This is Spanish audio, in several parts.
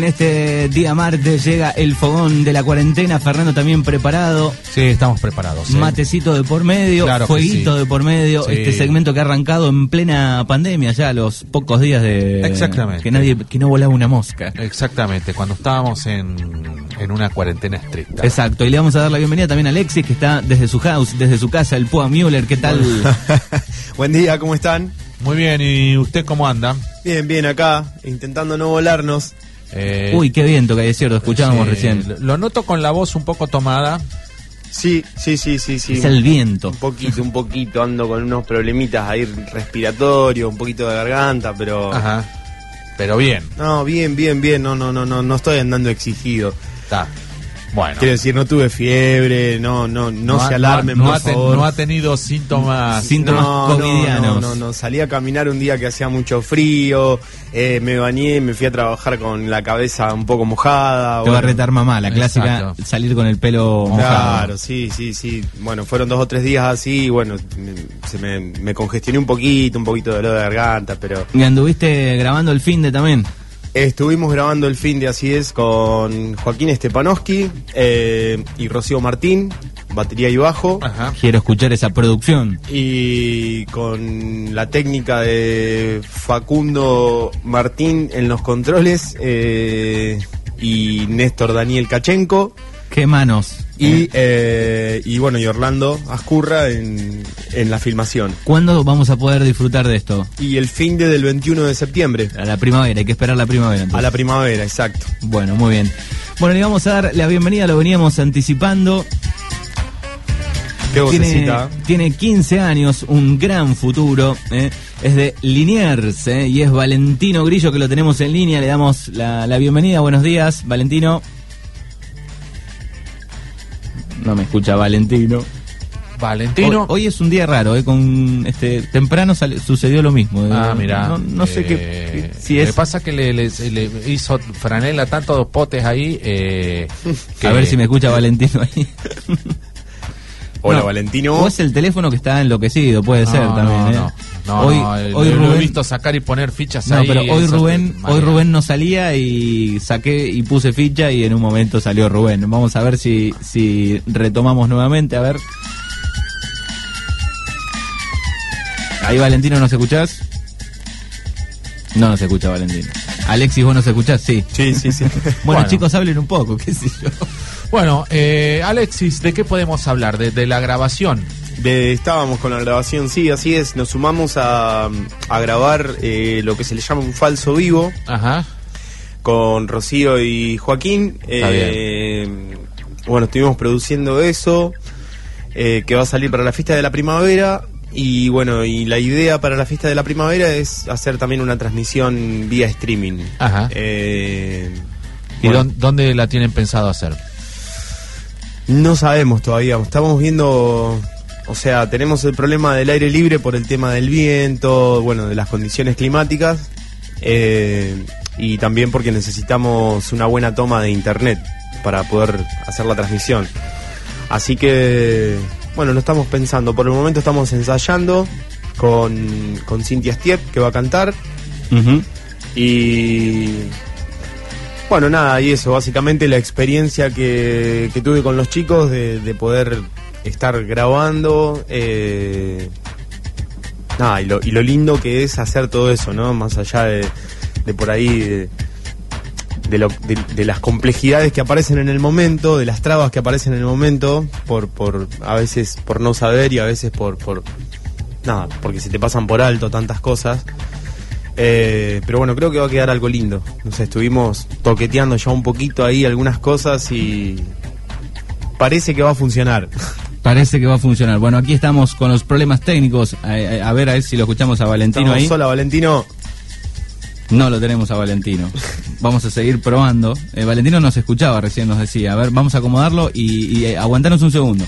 en este día martes llega el fogón de la cuarentena. Fernando también preparado. Sí, estamos preparados. ¿eh? Matecito de por medio, Claro fueguito sí. de por medio. Sí. Este segmento que ha arrancado en plena pandemia, ya a los pocos días de. Exactamente. Que nadie, que no volaba una mosca. Exactamente, cuando estábamos en, en una cuarentena estricta. Exacto, y le vamos a dar la bienvenida también a Alexis, que está desde su house, desde su casa, el Pua Müller. ¿Qué tal? Buen día, ¿cómo están? Muy bien, ¿y usted cómo anda? Bien, bien, acá, intentando no volarnos. Eh, Uy, qué viento que hay, es cierto, escuchábamos sí, recién. Lo noto con la voz un poco tomada. Sí, sí, sí, sí, sí. Es el viento. Un poquito, un poquito, ando con unos problemitas ahí respiratorios, un poquito de garganta, pero... Ajá. Pero bien, No, bien, bien, bien, no, no, no, no, no estoy andando exigido. está. Bueno. Quiero decir, no tuve fiebre, no, no, no, se alarmen, no por ha, ten- favor. no ha tenido síntomas. Síntomas no, covidianos. No, no, no, salí a caminar un día que hacía mucho frío, eh, me bañé, me fui a trabajar con la cabeza un poco mojada. Te va a bueno. retar mamá, la clásica, Exacto. salir con el pelo mojado. Claro, sí, sí, sí. Bueno, fueron dos o tres días así y bueno, me- se me, me congestioné un poquito, un poquito de dolor de garganta, pero Y anduviste grabando el fin de también. Estuvimos grabando el fin de Así es con Joaquín Stepanowski eh, y Rocío Martín, batería y bajo. Ajá. Quiero escuchar esa producción. Y con la técnica de Facundo Martín en los controles eh, y Néstor Daniel Cachenco. ¿Qué manos? Y, eh, y bueno, y Orlando Ascurra en, en la filmación. ¿Cuándo vamos a poder disfrutar de esto? Y el fin de del 21 de septiembre. A la primavera, hay que esperar la primavera. A entonces. la primavera, exacto. Bueno, muy bien. Bueno, le vamos a dar la bienvenida, lo veníamos anticipando. Qué Tiene, tiene 15 años, un gran futuro. ¿eh? Es de Liniers ¿eh? y es Valentino Grillo que lo tenemos en línea. Le damos la, la bienvenida. Buenos días, Valentino. No me escucha Valentino. Valentino. Hoy, hoy es un día raro, ¿eh? con este temprano sale- sucedió lo mismo. ¿eh? Ah, mira. No, no sé qué, Eh, si Lo es. que pasa que le, le- le hizo franela tantos potes ahí. Eh, que- A ver si me escucha Valentino ahí. Hola, No. Valentino. O es el teléfono que está enloquecido, puede No, ser no, también. ¿eh? no. No, hoy, no, eh, hoy lo, lo he Rubén, visto sacar y poner fichas no, ahí. pero hoy Rubén, hoy. Rubén no salía y saqué y puse ficha y en un momento salió Rubén. Vamos a ver si, si retomamos nuevamente, a ver. Ahí Valentino, ¿nos escuchás? No nos escucha Valentino. Alexis, ¿vos nos escuchás? Sí. Sí, sí, sí. Bueno, Bueno. chicos, hablen un poco, qué sé yo. Bueno, eh, Alexis, ¿de qué podemos hablar? De, de la grabación. De- estábamos con la grabación, sí, así es. Nos sumamos a, a grabar eh, lo que se le llama un falso vivo Ajá. con Rocío y Joaquín. Está Eh, Bueno, estuvimos produciendo eso, eh, que va a salir para la fiesta de la primavera. Y bueno, y la idea para la fiesta de la primavera es hacer también una transmisión vía streaming. Ajá. Eh, ¿Y bueno, dónde la tienen pensado hacer? No sabemos todavía, estamos viendo, o sea, tenemos el problema del aire libre por el tema del viento, bueno, de las condiciones climáticas, eh, y también porque necesitamos una buena toma de internet para poder hacer la transmisión. Así que, bueno, lo estamos pensando, por el momento estamos ensayando con, con Cintia Stiep, que va a cantar, y bueno, nada, y eso, básicamente la experiencia que, que tuve con los chicos de, de poder estar grabando. eh, nada, y lo, y lo lindo que es hacer todo eso, ¿no? Más allá de, de por ahí, de, lo- de- de las complejidades que aparecen en el momento, de las trabas que aparecen en el momento, por, por a veces por no saber y a veces por, por nada, porque se te pasan por alto tantas cosas. Eh, pero bueno, creo que va a quedar algo lindo. No sé, estuvimos toqueteando ya un poquito ahí algunas cosas y parece que va a funcionar. Parece que va a funcionar. Bueno, aquí estamos con los problemas técnicos. A, ver, a ver si lo escuchamos a Valentino Estamos ahí. sola, Valentino. No lo tenemos a Valentino. Vamos a seguir probando. Eh, Valentino nos escuchaba recién, nos decía. A ver, vamos a acomodarlo y, y, eh, aguantanos un segundo.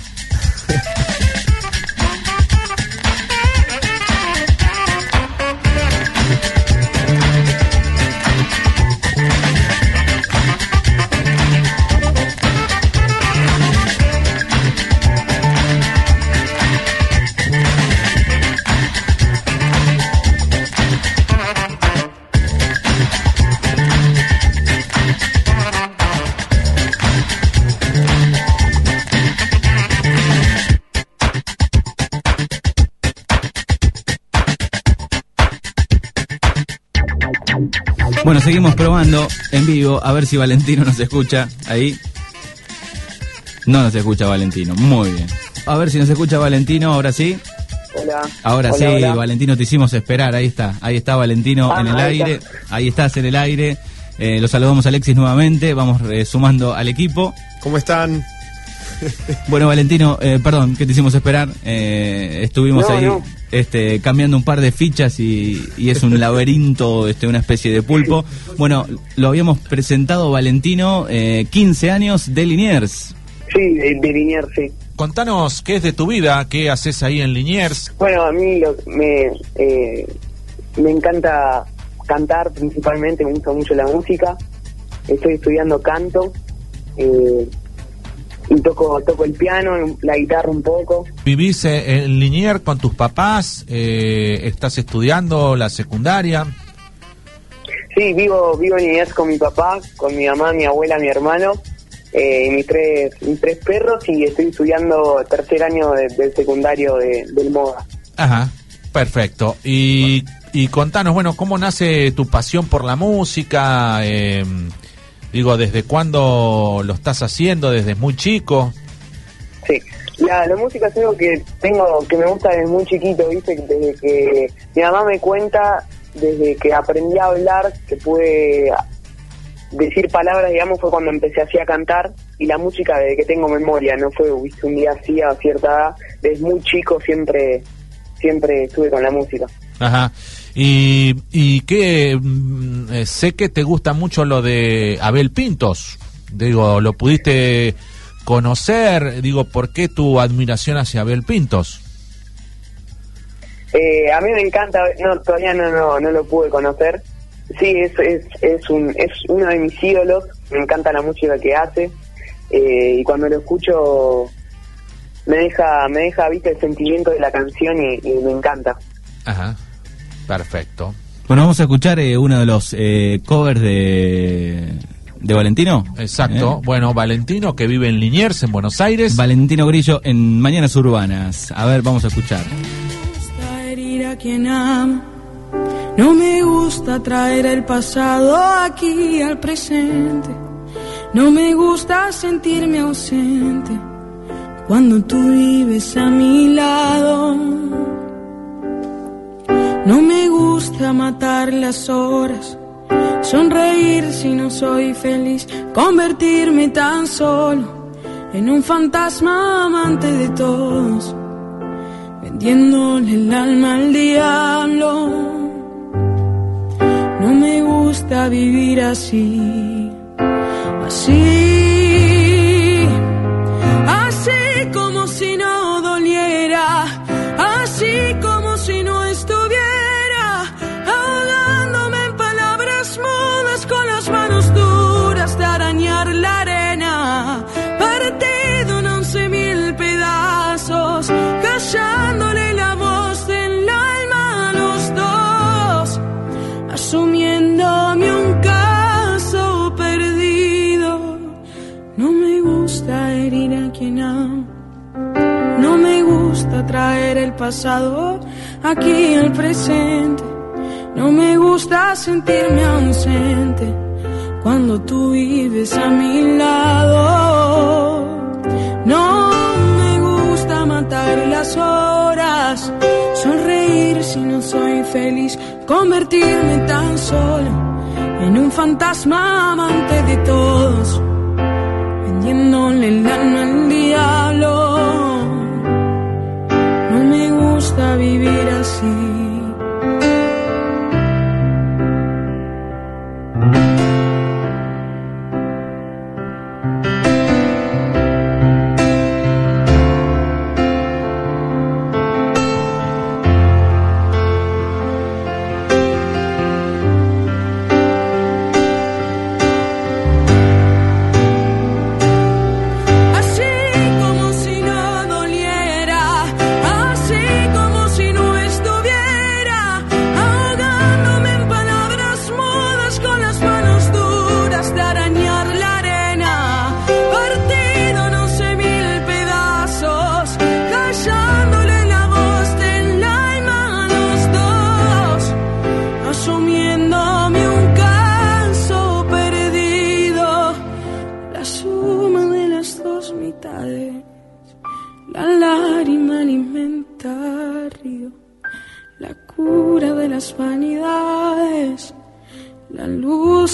Bueno, seguimos probando en vivo, a ver si Valentino nos escucha ahí. No nos escucha Valentino, muy bien. A ver si nos escucha Valentino, ahora sí. Hola. Ahora Hola, sí, hola. Valentino, te hicimos esperar, ahí está, ahí está Valentino Ah, en el ahí aire, está. ahí estás en el aire. Eh, lo saludamos a Alexis nuevamente, vamos eh, sumando al equipo. ¿Cómo están? Bueno, Valentino, eh, perdón que te hicimos esperar. eh, estuvimos No, ahí no. Este, cambiando un par de fichas y, y es un laberinto, este, una especie de pulpo. Bueno, lo habíamos presentado, Valentino, eh, 15 años de Liniers. Sí, de, de Liniers, sí. Contanos qué es de tu vida, qué haces ahí en Liniers. Bueno, a mí lo- me, eh, me encanta cantar principalmente, me gusta mucho la música. Estoy estudiando canto eh, y toco toco el piano, la guitarra un poco. ¿Vivís eh, en Liniers con tus papás? Eh, ¿Estás estudiando la secundaria? Sí, vivo vivo en Liniers con mi papá, con mi mamá, mi abuela, mi hermano eh, y mis tres, mis tres perros y estoy estudiando tercer año de- del secundario de- del MODA. Ajá, perfecto. Y, y contanos, bueno, ¿cómo nace tu pasión por la música? Eh, digo, ¿desde cuándo lo estás haciendo? ¿Desde muy chico? Sí, la, la música es algo que tengo, que me gusta desde muy chiquito, ¿viste? Desde que mi mamá me cuenta, desde que aprendí a hablar, que pude decir palabras, digamos, fue cuando empecé así a cantar, y la música desde que tengo memoria, no fue, viste, un día así a cierta edad, desde muy chico siempre, siempre estuve con la música. Ajá. Y, y que mm, eh, sé que te gusta mucho lo de Abel Pintos. Digo, ¿lo pudiste conocer? Digo, ¿por qué tu admiración hacia Abel Pintos? Eh, a mí me encanta, no, todavía no, no, no lo pude conocer. Sí, es, es, es, un, es uno de mis ídolos, me encanta la música que hace eh, y cuando lo escucho me deja, me deja, viste, el sentimiento de la canción y, y me encanta. Ajá. Perfecto. Bueno, vamos a escuchar eh, uno de los eh, covers de, de Valentino. Exacto. ¿Eh? Bueno, Valentino, que vive en Liniers, en Buenos Aires. Valentino Grillo en Mañanas Urbanas. A ver, vamos a escuchar. gusta herir a quien ama. No me gusta traer el pasado aquí al presente. No me gusta sentirme ausente cuando tú vives a mi lado. No me gusta matar las horas, sonreír si no soy feliz, convertirme tan solo en un fantasma amante de todos vendiéndole el alma al diablo. No me gusta vivir así, así, pasado aquí al presente. No me gusta sentirme ausente cuando tú vives a mi lado. No me gusta matar las horas, sonreír si no soy feliz, convertirme tan solo en un fantasma amante de todos, vendiéndole el alma al diablo. Gusta vivir así.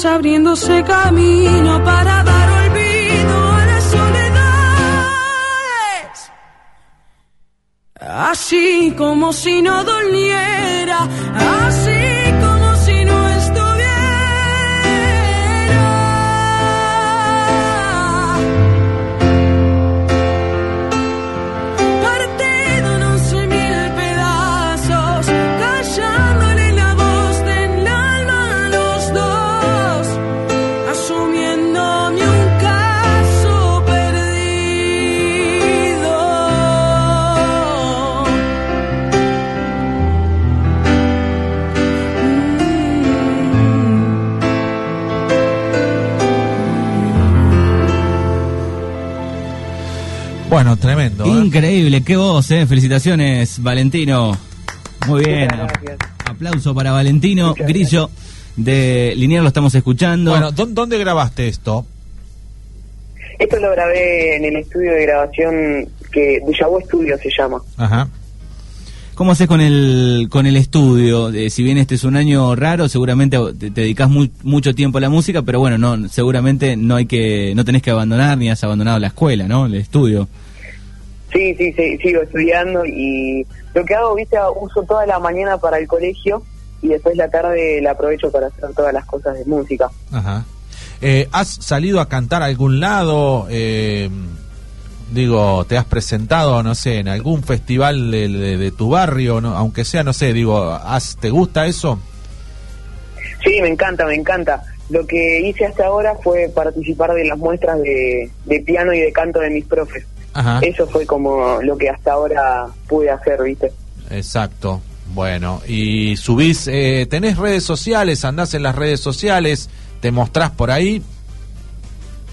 Abriéndose camino para dar olvido a las soledades. Así como si no doliera, así Increíble, qué voz, eh. Felicitaciones, Valentino. Muy bien. Aplauso para Valentino Muchas Grillo de Linier lo estamos escuchando. Bueno, ¿dó- ¿dónde grabaste esto? Esto lo grabé en el estudio de grabación que Duyabó Studio se llama. Ajá. ¿Cómo haces con el con el estudio? Eh, si bien este es un año raro, seguramente te, te dedicas mu- mucho tiempo a la música, pero bueno, no seguramente no hay que no tenés que abandonar ni has abandonado la escuela, ¿no? El estudio. Sí, sí, sí, sigo estudiando y lo que hago, viste, uso toda la mañana para el colegio y después la tarde la aprovecho para hacer todas las cosas de música. Ajá. Eh, ¿Has salido a cantar a algún lado? Eh, digo, ¿te has presentado, no sé, en algún festival de, de- de tu barrio? ¿no? Aunque sea, no sé, digo, ¿has, ¿te gusta eso? Sí, me encanta, me encanta. Lo que hice hasta ahora fue participar de las muestras de, de piano y de canto de mis profes. Ajá. Eso fue como lo que hasta ahora pude hacer, viste. Exacto. Bueno, y subís, eh, tenés redes sociales, andás en las redes sociales, te mostrás por ahí.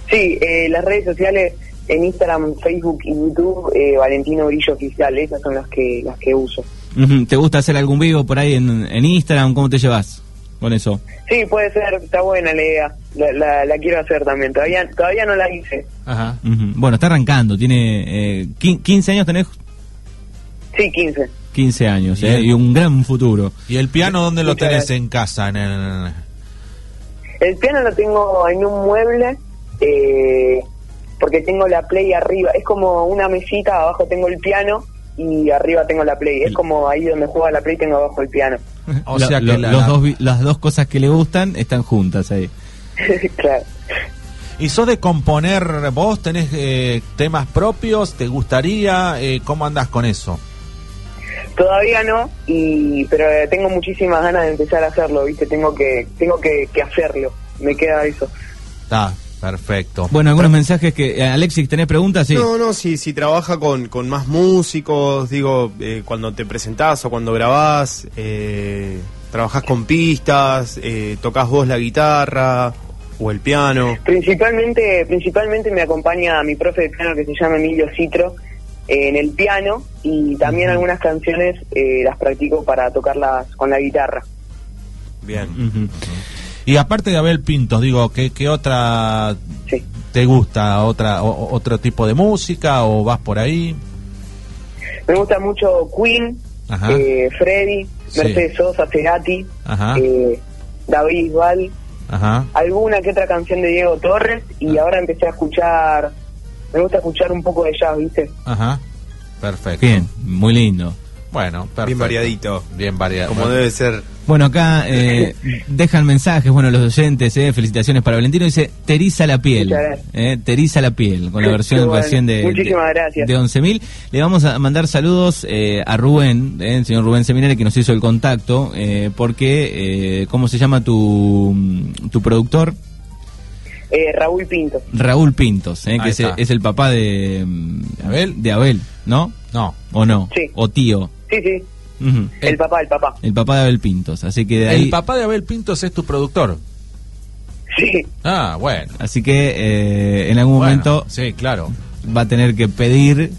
Sí, eh, las redes sociales en Instagram, Facebook y YouTube, eh, Valentino Brillo Oficial, esas son las que las que uso. ¿Te gusta hacer algún vivo por ahí en, en Instagram? ¿Cómo te llevas con eso? Sí, puede ser, está buena la idea. La, la, la quiero hacer también. Todavía todavía no la hice. Ajá. Bueno, está arrancando, tiene eh, quin- 15 años, tenés Sí, 15. 15 años, Bien. ¿eh? Y un gran futuro. ¿Y el piano dónde lo Muchas tenés gracias. en casa? En el... El piano lo tengo en un mueble eh, porque tengo la play arriba. Es como una mesita, abajo tengo el piano y arriba tengo la play. Es como ahí donde juega la play tengo abajo el piano. O sea que lo- la- los la- dos vi- las dos cosas que le gustan están juntas ahí. claro. ¿Y sos de componer vos? ¿Tenés eh, temas propios? ¿Te gustaría? Eh, ¿Cómo andás con eso? Todavía no, y pero eh, tengo muchísimas ganas de empezar a hacerlo, ¿viste? Tengo que tengo que, que hacerlo. Me queda eso. Está, perfecto. Bueno, algunos mensajes que... eh, Alexis, ¿tenés preguntas? Sí. No, no, si, si trabaja con, con más músicos, digo, eh, cuando te presentás o cuando grabás, eh, trabajás con pistas, eh, tocas vos la guitarra o el piano. Principalmente principalmente me acompaña mi profe de piano que se llama Emilio Citro eh, en el piano y también algunas canciones eh, las practico para tocarlas con la guitarra. Bien. Y aparte de Abel Pintos, digo, ¿qué, qué otra Sí. te gusta? ¿Otra o- ¿Otro tipo de música o vas por ahí? Me gusta mucho Queen, Ajá. eh, Freddy, Sí. Mercedes Sosa, Cerati, Ajá. eh, David Bisbal, Ajá. alguna que otra canción de Diego Torres y ahora empecé a escuchar, me gusta escuchar un poco de jazz, ¿viste? Ajá. Perfecto. Bien, muy lindo. Bueno, perfecto. Bien variadito. Bien variado. Como debe ser. Bueno, acá eh, dejan mensajes, bueno, los oyentes, eh, felicitaciones para Valentino, dice, te eriza la piel, eh, te eriza la piel, con la versión bueno. recién de, Muchísimas de, gracias. de 11.000. Le vamos a mandar saludos eh, a Rubén, eh, el señor Rubén Seminari, que nos hizo el contacto, eh, porque, eh, ¿cómo se llama tu, tu productor? Eh, Raúl Pinto. Raúl Pintos, eh, que es, es el papá de, mm, ¿De Abel? de Abel, ¿no? No. ¿O no? Sí. O tío. Sí, sí, El- el papá, el papá. El papá de Abel Pintos, así que de ahí... El papá de Abel Pintos es tu productor. Sí, Ah, bueno. Así que eh, en algún Bueno, momento Sí, claro. va a tener que pedir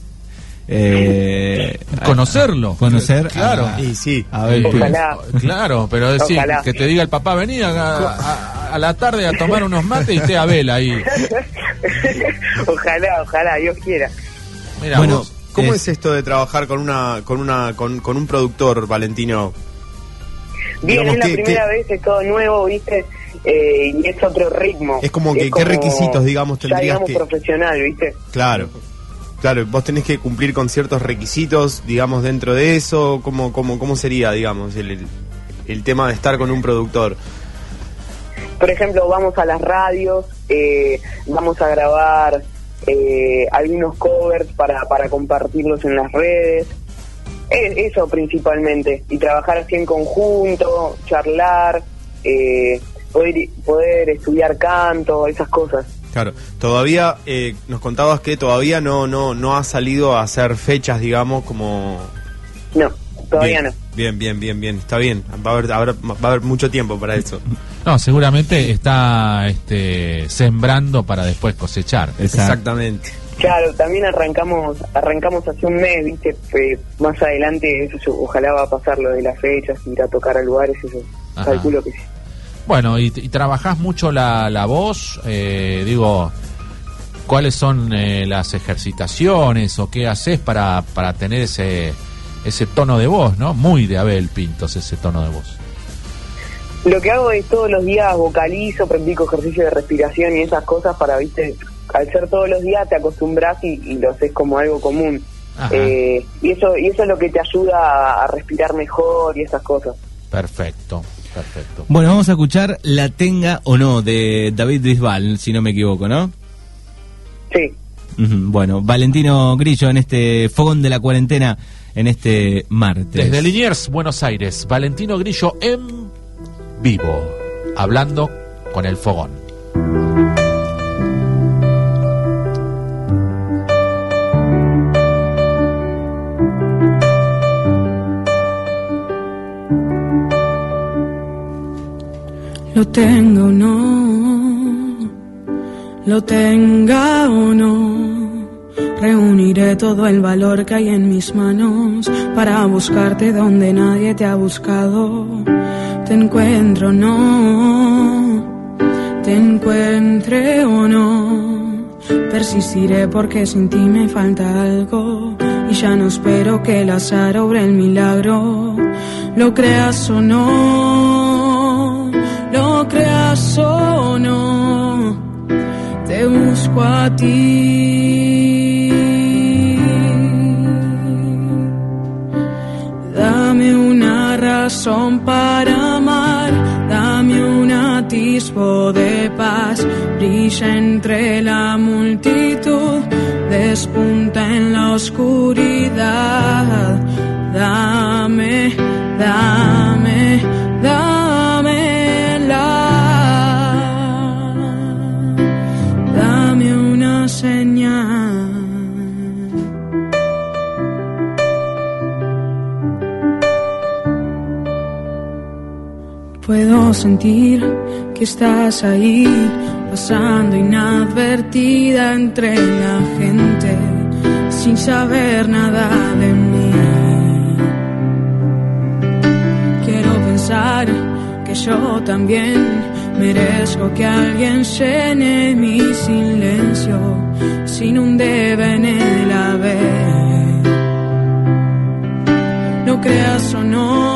eh, Conocerlo. a- conocer Claro. a, Y sí. a Abel Pintos. Ojalá. Claro, pero decir Ojalá. que te diga el papá, vení a, a- a la tarde a tomar unos mates y esté Abel ahí. ojalá, ojalá, Dios quiera. Mira, Bueno, vos. ¿Cómo Es- es esto de trabajar con una con una con, con un productor, Valentino? Bien, Digamos, es la ¿qué- primera qué- vez, es todo nuevo, ¿viste? eh, y es otro ritmo. Es como que, ¿qué requisitos, digamos, ya, tendrías digamos, que- profesional, ¿viste? Claro. Claro, vos tenés que cumplir con ciertos requisitos, digamos, dentro de eso. ¿Cómo, cómo, cómo sería, digamos, el, el, el tema de estar con un productor? Por ejemplo, vamos a las radios, eh, vamos a grabar eh, algunos covers para, para compartirlos en las redes. Eso principalmente. Y trabajar así en conjunto, charlar, eh, poder, poder estudiar canto, esas cosas. Claro, todavía eh, nos contabas que todavía no, no, no ha salido a hacer fechas, digamos, como... No, todavía bien, no. Bien, bien, bien, bien, está bien. Va a haber, habrá- va a haber mucho tiempo para eso. No, seguramente está este, sembrando para después cosechar. Exactamente. Claro, también arrancamos arrancamos hace un mes, viste, Fe- más adelante eso ojalá va a pasar lo de las fechas, ir a tocar a lugares, eso Ajá. calculo que sí. Bueno, y, y trabajás mucho la, la voz, eh, digo, ¿cuáles son eh, las ejercitaciones o qué haces para, para tener ese, ese tono de voz, ¿no? Muy de Abel Pintos ese tono de voz. Lo que hago es todos los días vocalizo, practico ejercicio de respiración y esas cosas para, viste, al ser todos los días te acostumbras y, y lo haces como algo común. Eh, y eso y eso es lo que te ayuda a, a respirar mejor y esas cosas. Perfecto, perfecto. Bueno, vamos a escuchar La Tenga o No de David Bisbal, si no me equivoco, ¿no? Sí. Bueno, Valentino Grillo en este fogón de la cuarentena en este martes. Desde Liniers, Buenos Aires, Valentino Grillo en vivo, hablando con el fogón. Lo tenga o no, lo tenga o no, reuniré todo el valor que hay en mis manos para buscarte donde nadie te ha buscado. Te encuentro no, te encuentre o no, persistiré porque sin ti me falta algo y ya no espero que el azar obre el milagro. Lo creas o no, lo creas o no, te busco a ti. Razón para amar, dame un atisbo de paz, brilla entre la multitud, despunta en la oscuridad. Dame, dame, sentir que estás ahí, pasando inadvertida entre la gente, sin saber nada de mí. Quiero pensar que yo también merezco que alguien llene mi silencio, sin un debe en el haber. Lo creas o no,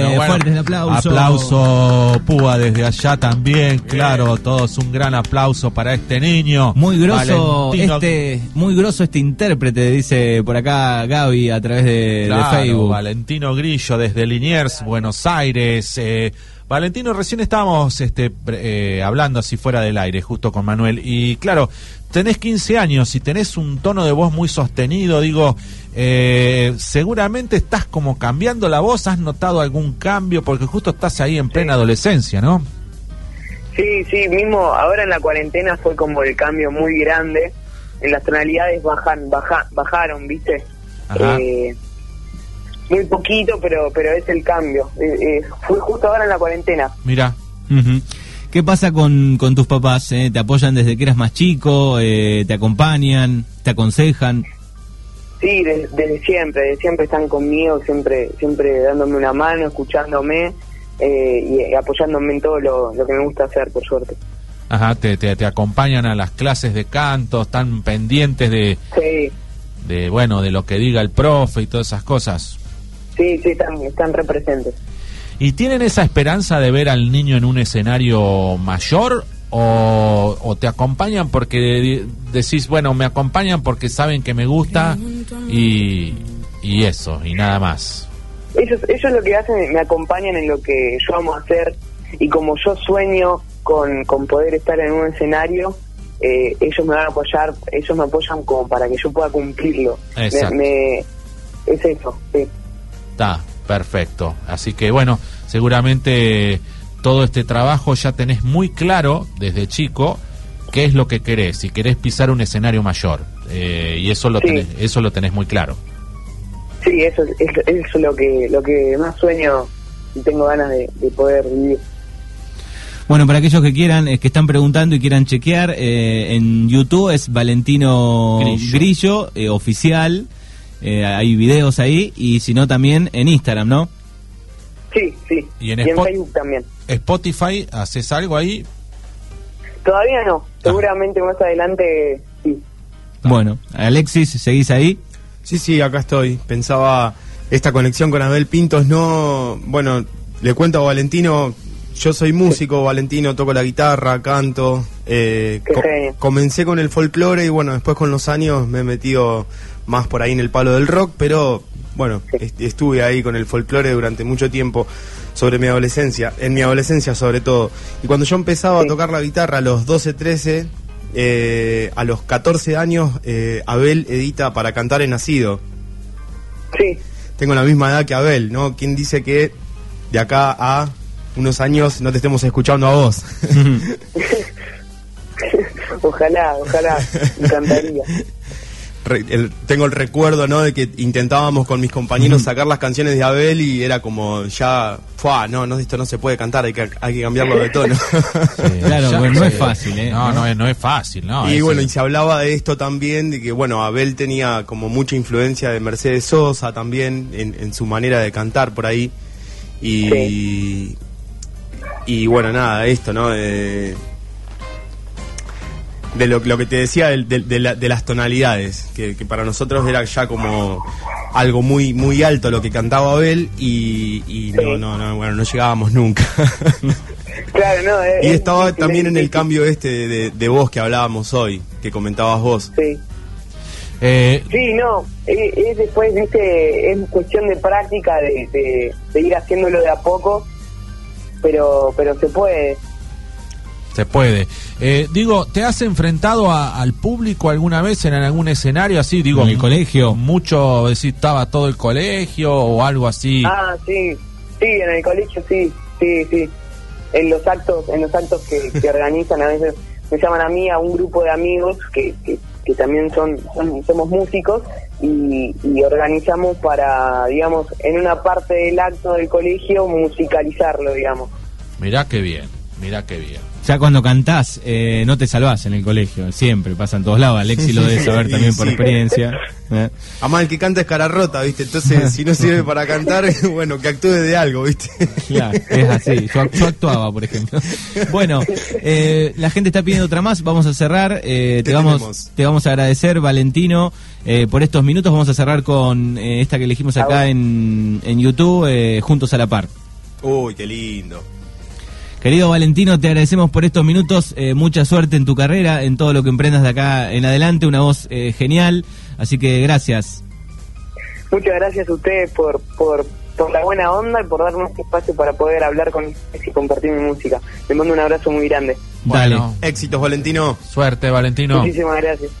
bueno. aplauso. Aplauso, Púa, desde allá también, claro, todos un gran aplauso para este niño. Muy grosso Valentino- este, muy grosso este intérprete, dice por acá Gaby a través de, de Facebook. Valentino Grillo desde Liniers, Buenos Aires. eh, Valentino, recién estábamos este, eh, hablando así fuera del aire, justo con Manuel. Y claro, tenés 15 años y tenés un tono de voz muy sostenido. Digo, eh, seguramente estás como cambiando la voz. ¿Has notado algún cambio? Porque justo estás ahí en plena adolescencia, ¿no? Sí, sí, mismo ahora en la cuarentena fue como el cambio muy grande. En las tonalidades bajan, baja, bajaron, ¿viste? Ajá. Eh, muy poquito, pero pero es el cambio. Eh, eh, fue justo ahora en la cuarentena. Mira. ¿Qué pasa con, con tus papás? eh? ¿Te apoyan desde que eras más chico? Eh, ¿Te acompañan? ¿Te aconsejan? Sí, de- desde siempre, desde siempre están conmigo, siempre siempre dándome una mano, escuchándome eh, y apoyándome en todo lo, lo que me gusta hacer, por suerte. Ajá, te, te, te acompañan a las clases de canto, están pendientes de, Sí, de, bueno, de lo que diga el profe y todas esas cosas. Sí, sí, están, están representes. ¿Y tienen esa esperanza de ver al niño en un escenario mayor o, o te acompañan porque de- decís, bueno, me acompañan porque saben que me gusta y, y eso, y nada más? Ellos, ellos lo que hacen, me acompañan en lo que yo amo hacer y como yo sueño con, con poder estar en un escenario, eh, ellos me van a apoyar, ellos me apoyan como para que yo pueda cumplirlo. Me- me- es eso, sí. Está, perfecto. Así que bueno, seguramente todo este trabajo ya tenés muy claro desde chico qué es lo que querés, si querés pisar un escenario mayor. Eh, y eso lo, Sí. tenés, eso lo tenés muy claro. Sí, eso es, es- lo que lo que más sueño y tengo ganas de, de poder vivir. Bueno, para aquellos que quieran, eh, que están preguntando y quieran chequear, eh, en YouTube es Valentino Grillo. Grillo, eh, oficial. Eh, hay videos ahí y si no también en Instagram, ¿no? Sí, sí. Y en y en Spot- Facebook también. Spotify, ¿haces algo ahí? Todavía no, seguramente más adelante sí. Bueno, Alexis, ¿seguís ahí? Sí, sí, acá estoy. Pensaba esta conexión con Abel Pintos, no. Bueno, le cuento a Valentino. Yo soy músico, Valentino, toco la guitarra, canto. eh, genio. comencé con el folclore y bueno, después con los años me he metido más por ahí en el palo del rock, pero bueno, est- estuve ahí con el folclore durante mucho tiempo sobre mi adolescencia, en mi adolescencia sobre todo. Y cuando yo empezaba a tocar la guitarra a los 12, 13, eh, a los 14 años, eh, Abel edita para cantar en Nacido. Sí, Tengo la misma edad que Abel, ¿no? ¿Quién dice que de acá a unos años no te estemos escuchando a vos? ojalá, ojalá, me encantaría. Re- el- tengo el recuerdo, ¿no? De que intentábamos con mis compañeros sacar las canciones de Abel y era como ya, ¡fua! No, no, esto no se puede cantar, hay que, hay que cambiarlo de tono. Claro, Ya- bueno, no es fácil, ¿eh? No, no, es, no es fácil, ¿no? y Es- bueno, y se hablaba de esto también, de que bueno, Abel tenía como mucha influencia de Mercedes Sosa también en, en su manera de cantar por ahí. Y, y bueno, nada, esto, ¿no? De, de lo, lo que te decía del- de, de la- de las tonalidades, que, que para nosotros era ya como algo muy muy alto lo que cantaba Abel y, y no, no, no, bueno, no llegábamos nunca. Claro, no, es- y es estaba también es en el cambio este de, de voz que hablábamos hoy, que comentabas vos. Sí. Eh, Sí, no, es, es después, viste, es cuestión de práctica, de, de, de ir haciéndolo de a poco, pero pero se puede. Se puede. Eh, digo, ¿te has enfrentado a- al público alguna vez en algún escenario así? Digo, ¿En el colegio? Mucho, decir, estaba todo el colegio o algo así. Ah, sí, sí, en el colegio sí, sí, sí. En los actos, en los actos que, que organizan a veces me llaman a mí, a un grupo de amigos que, que que también son, son- somos músicos y, y organizamos para, digamos, en una parte del acto del colegio musicalizarlo, digamos. Mirá qué bien, mirá qué bien. Ya cuando cantás, eh, no te salvás en el colegio, siempre, pasa en todos lados. Alexi lo debe saber Sí, también por experiencia. ¿eh? Además, el que canta es cara rota, ¿viste? Entonces, si no sirve para cantar, bueno, que actúe de algo, ¿viste? Claro, es así. Yo, ac- yo actuaba, por ejemplo. Bueno, eh, la gente está pidiendo otra más. Vamos a cerrar. eh, te, ¿Qué vamos, te vamos a agradecer, Valentino, eh, por estos minutos. Vamos a cerrar con eh, esta que elegimos acá en, en YouTube, eh, Juntos a la Par. Uy, qué lindo. Querido Valentino, te agradecemos por estos minutos. eh, mucha suerte en tu carrera, en todo lo que emprendas de acá en adelante. Una voz eh, genial. Así que gracias. Muchas gracias a ustedes por, por, por la buena onda y por darme este espacio para poder hablar con ustedes y compartir mi música. Les mando un abrazo muy grande. Dale. Bueno, Éxitos, Valentino. suerte, Valentino. Muchísimas gracias.